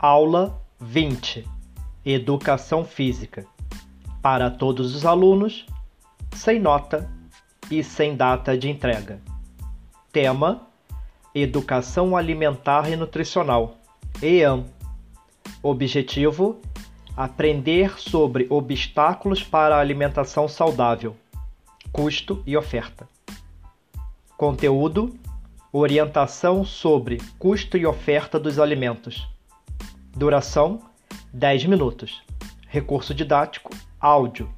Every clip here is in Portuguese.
Aula 20 Educação Física para todos os alunos, sem nota e sem data de entrega. Tema: Educação Alimentar e Nutricional. EAM. Objetivo: aprender sobre obstáculos para a alimentação saudável, custo e oferta. Conteúdo: orientação sobre custo e oferta dos alimentos. Duração: 10 minutos. Recurso didático: áudio.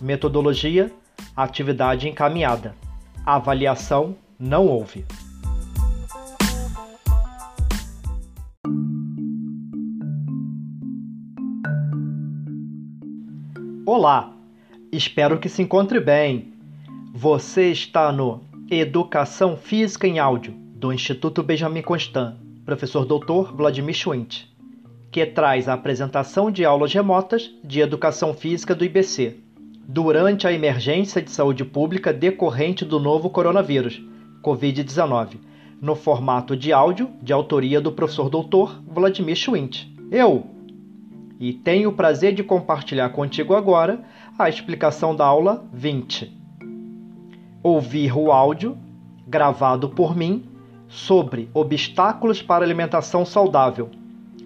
Metodologia: atividade encaminhada. Avaliação: não houve. Olá, espero que se encontre bem. Você está no Educação Física em Áudio do Instituto Benjamin Constant, professor doutor Vladimir Schwint, que traz a apresentação de aulas remotas de Educação Física do IBC durante a emergência de saúde pública decorrente do novo coronavírus, Covid-19, no formato de áudio de autoria do professor doutor Vladimir Schwint. Eu, e tenho o prazer de compartilhar contigo agora a explicação da aula 20. Ouvir o áudio gravado por mim sobre obstáculos para alimentação saudável,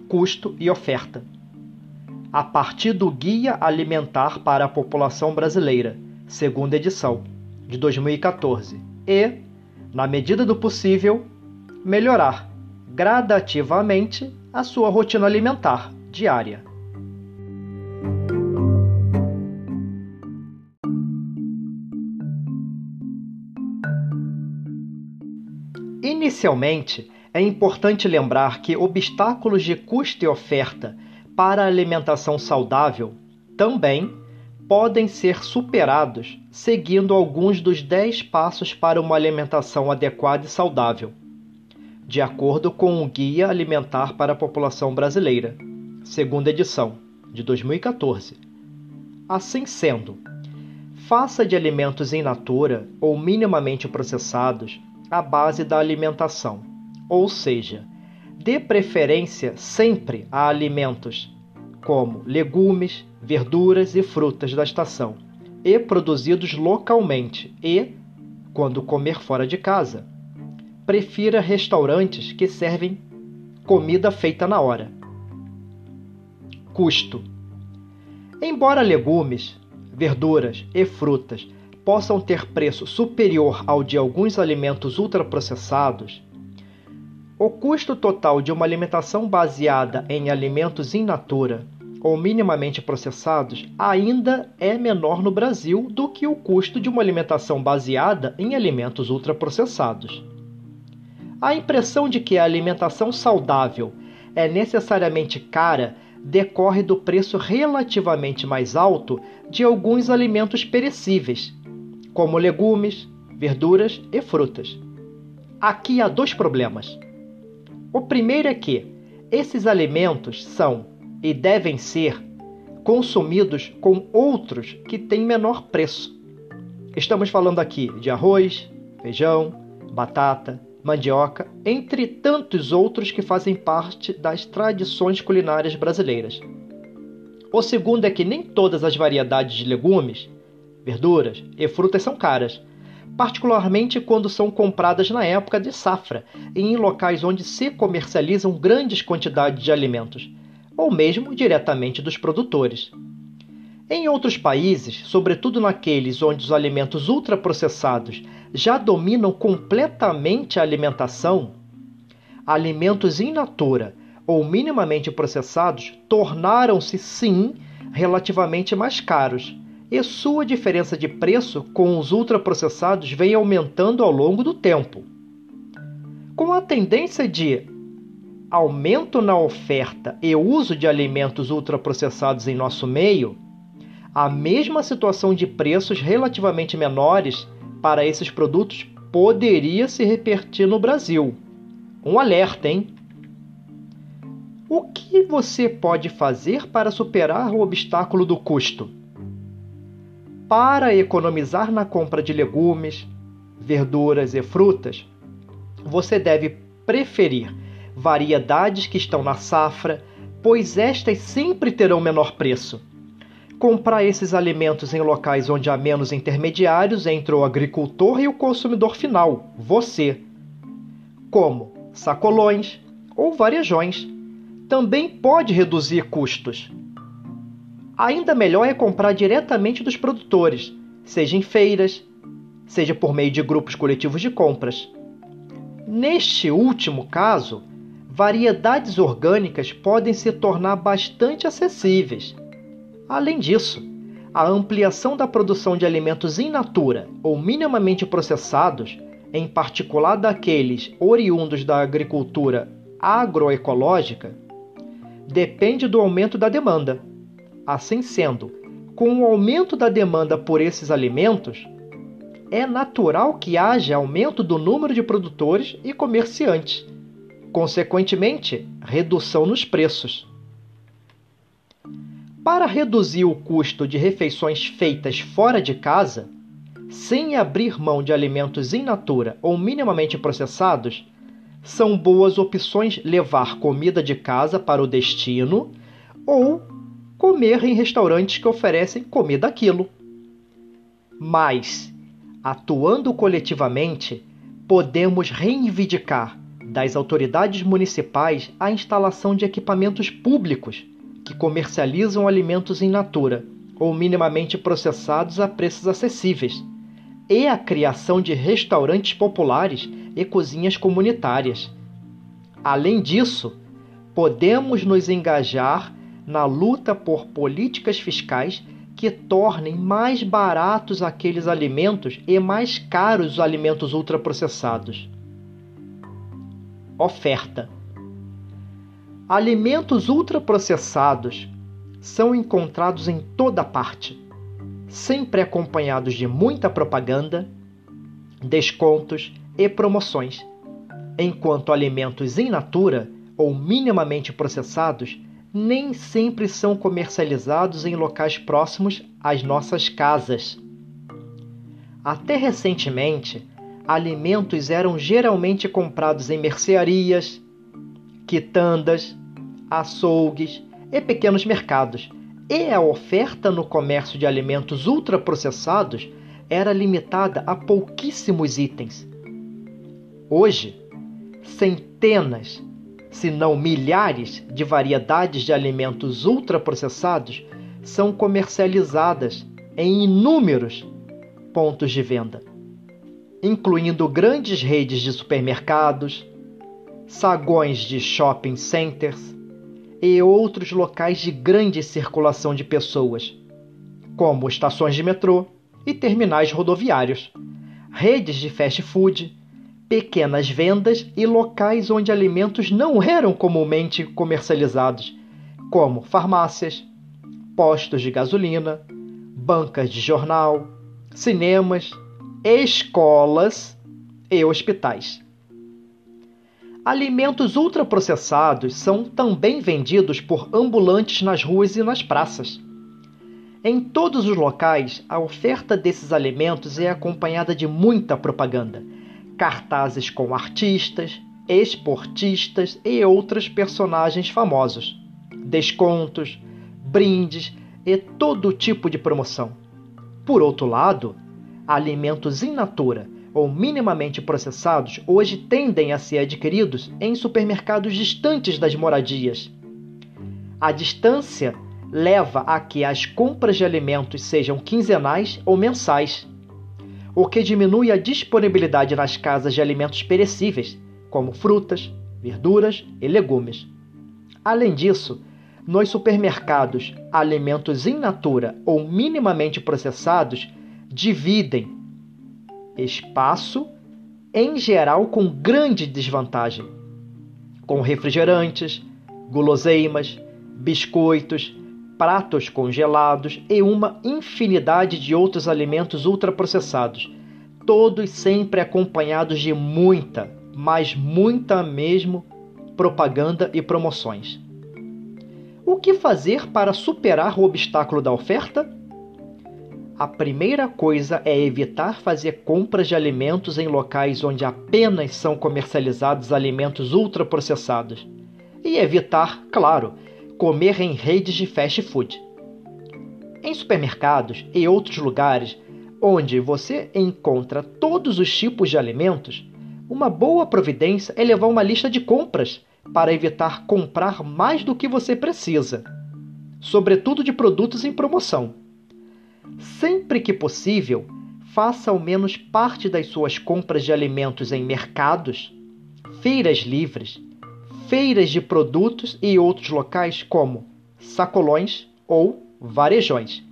custo e oferta. A partir do Guia Alimentar para a População Brasileira, segunda edição, de 2014, e, na medida do possível, melhorar gradativamente a sua rotina alimentar diária. Inicialmente, é importante lembrar que obstáculos de custo e oferta para a alimentação saudável também podem ser superados seguindo alguns dos 10 passos para uma alimentação adequada e saudável, de acordo com o Guia Alimentar para a População Brasileira, segunda edição, de 2014. Assim sendo, faça de alimentos in natura ou minimamente processados a base da alimentação, ou seja, dê preferência sempre a alimentos como legumes, verduras e frutas da estação e produzidos localmente e, quando comer fora de casa, prefira restaurantes que servem comida feita na hora. Custo: Embora legumes, verduras e frutas possam ter preço superior ao de alguns alimentos ultraprocessados, o custo total de uma alimentação baseada em alimentos in natura ou minimamente processados ainda é menor no Brasil do que o custo de uma alimentação baseada em alimentos ultraprocessados. A impressão de que a alimentação saudável é necessariamente cara decorre do preço relativamente mais alto de alguns alimentos perecíveis, como legumes, verduras e frutas. Aqui há dois problemas. O primeiro é que esses alimentos são e devem ser consumidos com outros que têm menor preço. Estamos falando aqui de arroz, feijão, batata, mandioca, entre tantos outros que fazem parte das tradições culinárias brasileiras. O segundo é que nem todas as variedades de legumes verduras e frutas são caras, particularmente quando são compradas na época de safra e em locais onde se comercializam grandes quantidades de alimentos, ou mesmo diretamente dos produtores. Em outros países, sobretudo naqueles onde os alimentos ultraprocessados já dominam completamente a alimentação, alimentos in natura ou minimamente processados tornaram-se sim relativamente mais caros e sua diferença de preço com os ultraprocessados vem aumentando ao longo do tempo. Com a tendência de aumento na oferta e uso de alimentos ultraprocessados em nosso meio, a mesma situação de preços relativamente menores para esses produtos poderia se repetir no Brasil. Um alerta, hein? O que você pode fazer para superar o obstáculo do custo? Para economizar na compra de legumes, verduras e frutas, você deve preferir variedades que estão na safra, pois estas sempre terão menor preço. Comprar esses alimentos em locais onde há menos intermediários entre o agricultor e o consumidor final, você. Como sacolões ou varejões. Também pode reduzir custos. Ainda melhor é comprar diretamente dos produtores, seja em feiras, seja por meio de grupos coletivos de compras. Neste último caso, variedades orgânicas podem se tornar bastante acessíveis. Além disso, a ampliação da produção de alimentos in natura ou minimamente processados, em particular daqueles oriundos da agricultura agroecológica, depende do aumento da demanda. Assim sendo, com o aumento da demanda por esses alimentos, é natural que haja aumento do número de produtores e comerciantes, consequentemente, redução nos preços. Para reduzir o custo de refeições feitas fora de casa, sem abrir mão de alimentos in natura ou minimamente processados, são boas opções levar comida de casa para o destino ou comer em restaurantes que oferecem comida a quilo. Mas, atuando coletivamente, podemos reivindicar das autoridades municipais a instalação de equipamentos públicos que comercializam alimentos in natura ou minimamente processados a preços acessíveis, e a criação de restaurantes populares e cozinhas comunitárias. Além disso, podemos nos engajar na luta por políticas fiscais que tornem mais baratos aqueles alimentos e mais caros os alimentos ultraprocessados. Oferta Alimentos ultraprocessados são encontrados em toda parte, sempre acompanhados de muita propaganda, descontos e promoções, enquanto alimentos in natura ou minimamente processados nem sempre são comercializados em locais próximos às nossas casas. Até recentemente, alimentos eram geralmente comprados em mercearias, quitandas, açougues e pequenos mercados, e a oferta no comércio de alimentos ultraprocessados era limitada a pouquíssimos itens. Hoje, centenas, se não milhares, de variedades de alimentos ultraprocessados são comercializadas em inúmeros pontos de venda, incluindo grandes redes de supermercados, sagões de shopping centers e outros locais de grande circulação de pessoas, como estações de metrô e terminais rodoviários, redes de fast food, pequenas vendas e locais onde alimentos não eram comumente comercializados, como farmácias, postos de gasolina, bancas de jornal, cinemas, escolas e hospitais. Alimentos ultraprocessados são também vendidos por ambulantes nas ruas e nas praças. Em todos os locais, a oferta desses alimentos é acompanhada de muita propaganda, cartazes com artistas, esportistas e outros personagens famosos, descontos, brindes e todo tipo de promoção. Por outro lado, alimentos in natura ou minimamente processados hoje tendem a ser adquiridos em supermercados distantes das moradias. A distância leva a que as compras de alimentos sejam quinzenais ou mensais, o que diminui a disponibilidade nas casas de alimentos perecíveis, como frutas, verduras e legumes. Além disso, nos supermercados, alimentos in natura ou minimamente processados dividem espaço, em geral com grande desvantagem, com refrigerantes, guloseimas, biscoitos, pratos congelados e uma infinidade de outros alimentos ultraprocessados, todos sempre acompanhados de muita, mas muita mesmo, propaganda e promoções. O que fazer para superar o obstáculo da oferta? a primeira coisa é evitar fazer compras de alimentos em locais onde apenas são comercializados alimentos ultraprocessados. E evitar, claro, comer em redes de fast food. Em supermercados e outros lugares onde você encontra todos os tipos de alimentos, uma boa providência é levar uma lista de compras para evitar comprar mais do que você precisa, sobretudo de produtos em promoção. Sempre que possível, faça ao menos parte das suas compras de alimentos em mercados, feiras livres, feiras de produtos e outros locais como sacolões ou varejões,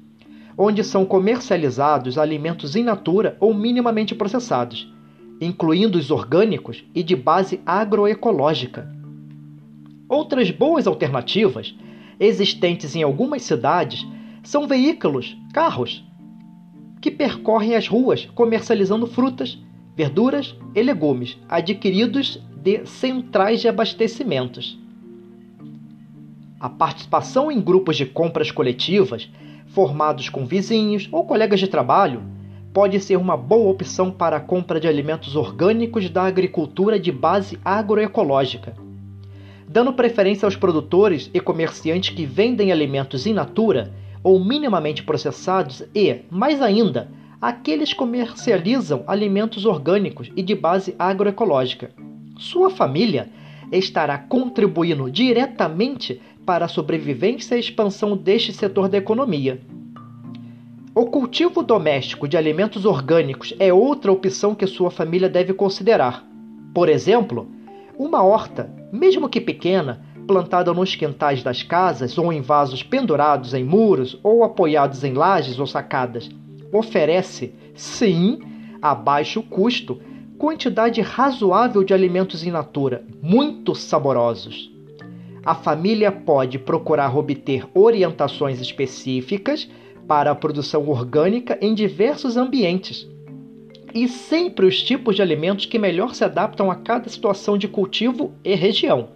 onde são comercializados alimentos in natura ou minimamente processados, incluindo os orgânicos e de base agroecológica. Outras boas alternativas existentes em algumas cidades são veículos, carros, que percorrem as ruas comercializando frutas, verduras e legumes adquiridos de centrais de abastecimentos. A participação em grupos de compras coletivas, formados com vizinhos ou colegas de trabalho, pode ser uma boa opção para a compra de alimentos orgânicos da agricultura de base agroecológica dando preferência aos produtores e comerciantes que vendem alimentos in natura ou minimamente processados e, mais ainda, aqueles que comercializam alimentos orgânicos e de base agroecológica. Sua família estará contribuindo diretamente para a sobrevivência e expansão deste setor da economia. O cultivo doméstico de alimentos orgânicos é outra opção que sua família deve considerar. Por exemplo, uma horta, mesmo que pequena, plantada nos quintais das casas ou em vasos pendurados em muros ou apoiados em lajes ou sacadas, oferece, sim, a baixo custo, quantidade razoável de alimentos in natura, muito saborosos. A família pode procurar obter orientações específicas para a produção orgânica em diversos ambientes e sempre os tipos de alimentos que melhor se adaptam a cada situação de cultivo e região.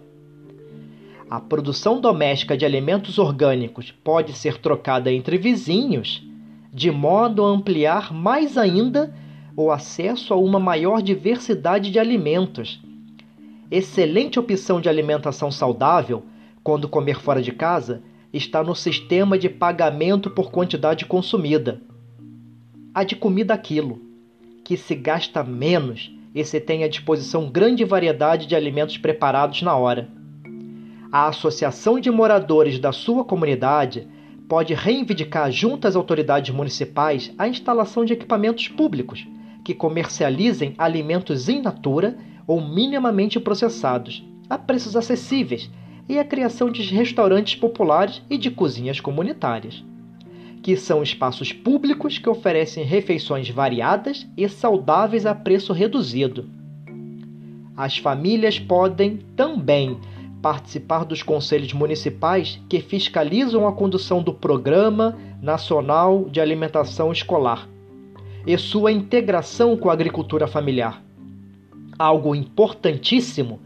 A produção doméstica de alimentos orgânicos pode ser trocada entre vizinhos, de modo a ampliar mais ainda o acesso a uma maior diversidade de alimentos. Excelente opção de alimentação saudável, quando comer fora de casa, está no sistema de pagamento por quantidade consumida. A de comida aquilo que se gasta menos e se tem à disposição grande variedade de alimentos preparados na hora. A associação de moradores da sua comunidade pode reivindicar junto às autoridades municipais a instalação de equipamentos públicos que comercializem alimentos in natura ou minimamente processados, a preços acessíveis, e a criação de restaurantes populares e de cozinhas comunitárias que são espaços públicos que oferecem refeições variadas e saudáveis a preço reduzido. As famílias podem também participar dos conselhos municipais que fiscalizam a condução do Programa Nacional de Alimentação Escolar e sua integração com a agricultura familiar. Algo importantíssimo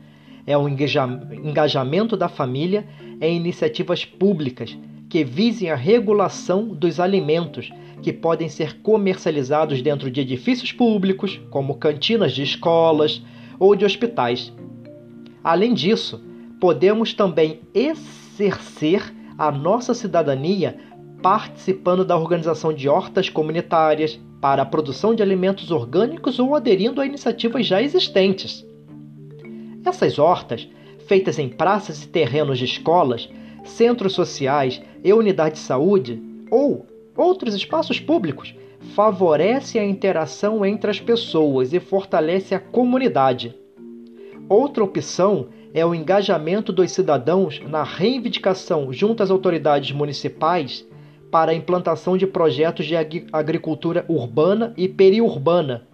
é o engajamento da família em iniciativas públicas que visem a regulação dos alimentos que podem ser comercializados dentro de edifícios públicos, como cantinas de escolas ou de hospitais. Além disso, podemos também exercer a nossa cidadania participando da organização de hortas comunitárias para a produção de alimentos orgânicos ou aderindo a iniciativas já existentes. Essas hortas, feitas em praças e terrenos de escolas, centros sociais e unidade de saúde ou outros espaços públicos favorece a interação entre as pessoas e fortalece a comunidade. Outra opção é o engajamento dos cidadãos na reivindicação junto às autoridades municipais para a implantação de projetos de agricultura urbana e periurbana,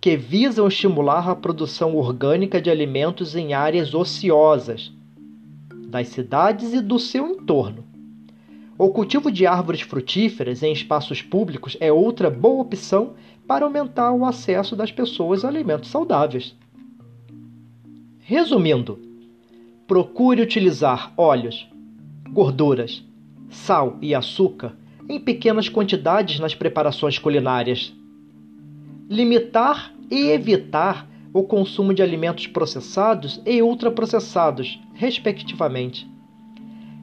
que visam estimular a produção orgânica de alimentos em áreas ociosas das cidades e do seu entorno. O cultivo de árvores frutíferas em espaços públicos é outra boa opção para aumentar o acesso das pessoas a alimentos saudáveis. Resumindo, procure utilizar óleos, gorduras, sal e açúcar em pequenas quantidades nas preparações culinárias. Limitar e evitar o consumo de alimentos processados e ultraprocessados, respectivamente.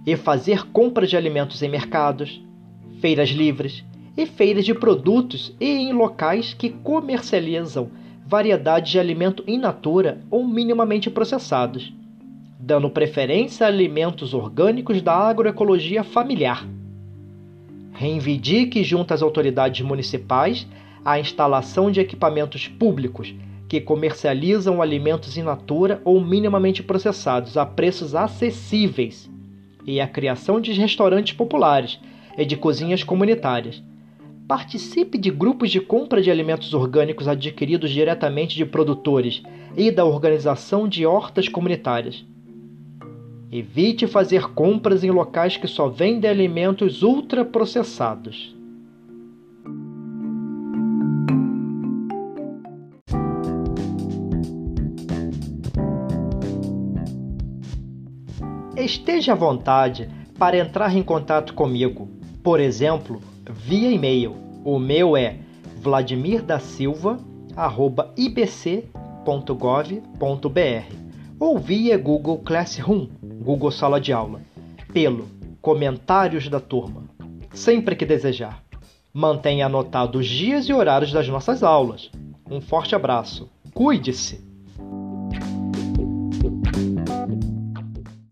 e fazer compras de alimentos em mercados, feiras livres e feiras de produtos e em locais que comercializam variedades de alimento in natura ou minimamente processados, dando preferência a alimentos orgânicos da agroecologia familiar. Reivindique junto às autoridades municipais a instalação de equipamentos públicos que comercializam alimentos in natura ou minimamente processados a preços acessíveis e a criação de restaurantes populares e de cozinhas comunitárias. Participe de grupos de compra de alimentos orgânicos adquiridos diretamente de produtores e da organização de hortas comunitárias. Evite fazer compras em locais que só vendem alimentos ultraprocessados. Esteja à vontade para entrar em contato comigo, por exemplo, via e-mail. O meu é vladimirdasilva@ibc.gov.br ou via Google Classroom Google Sala de Aula, pelo Comentários da Turma, sempre que desejar. Mantenha anotado os dias e horários das nossas aulas. Um forte abraço. Cuide-se!